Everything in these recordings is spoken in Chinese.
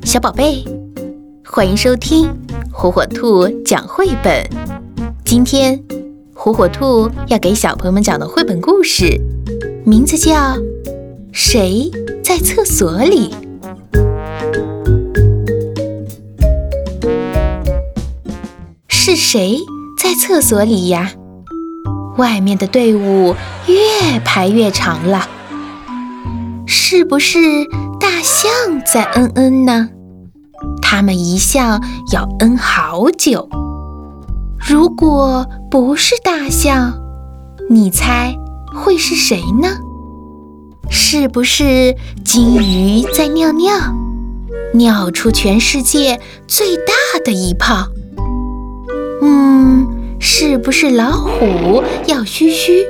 小宝贝，欢迎收听火火兔讲绘本。今天，火火兔要给小朋友们讲的绘本故事，名字叫《谁在厕所里》。是谁在厕所里呀？外面的队伍越排越长了，是不是？大象在嗯嗯呢，它们一向要嗯好久。如果不是大象，你猜会是谁呢？是不是金鱼在尿尿，尿出全世界最大的一泡？嗯，是不是老虎要嘘嘘，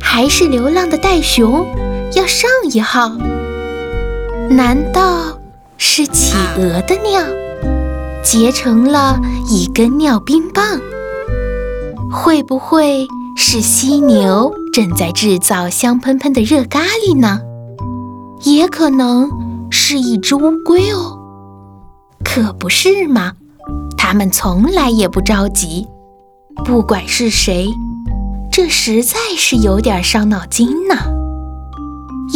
还是流浪的袋熊要上一号？难道是企鹅的尿结成了一根尿冰棒？会不会是犀牛正在制造香喷喷的热咖喱呢？也可能是一只乌龟哦。可不是嘛，它们从来也不着急。不管是谁，这实在是有点伤脑筋呢。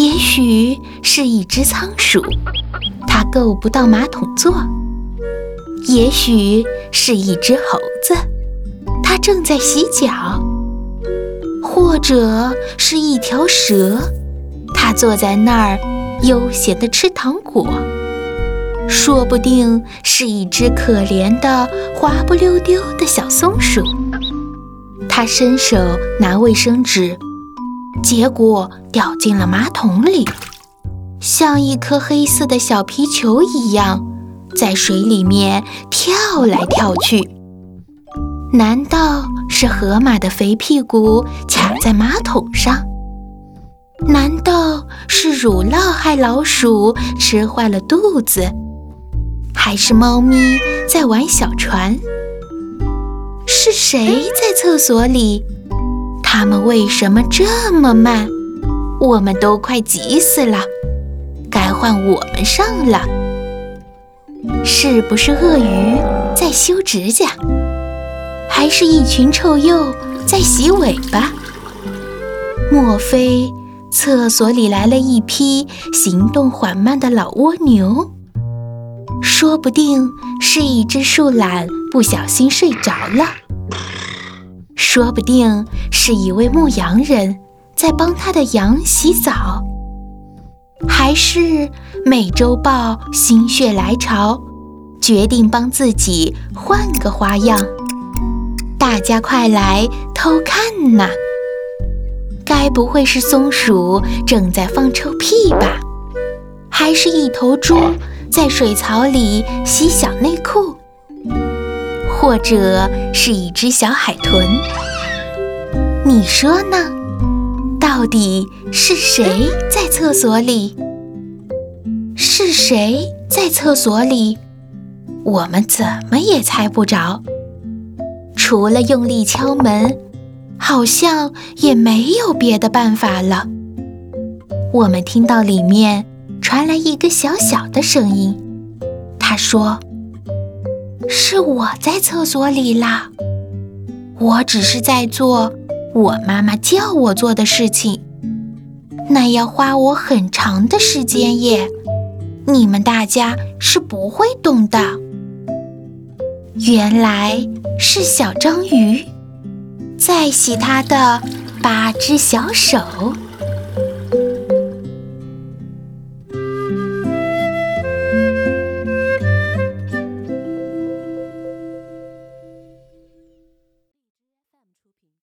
也许是一只仓鼠，它够不到马桶座；也许是一只猴子，它正在洗脚；或者是一条蛇，它坐在那儿悠闲地吃糖果；说不定是一只可怜的滑不溜丢的小松鼠，它伸手拿卫生纸。结果掉进了马桶里，像一颗黑色的小皮球一样，在水里面跳来跳去。难道是河马的肥屁股卡在马桶上？难道是乳酪害老鼠吃坏了肚子？还是猫咪在玩小船？是谁在厕所里？他们为什么这么慢？我们都快急死了，该换我们上了。是不是鳄鱼在修指甲？还是一群臭鼬在洗尾巴？莫非厕所里来了一批行动缓慢的老蜗牛？说不定是一只树懒不小心睡着了。说不定是一位牧羊人在帮他的羊洗澡，还是美洲豹心血来潮，决定帮自己换个花样。大家快来偷看呐！该不会是松鼠正在放臭屁吧？还是一头猪在水槽里洗小内裤？或者是一只小海豚，你说呢？到底是谁在厕所里？是谁在厕所里？我们怎么也猜不着。除了用力敲门，好像也没有别的办法了。我们听到里面传来一个小小的声音，他说。是我在厕所里啦，我只是在做我妈妈叫我做的事情，那要花我很长的时间耶，你们大家是不会懂的。原来是小章鱼在洗它的八只小手。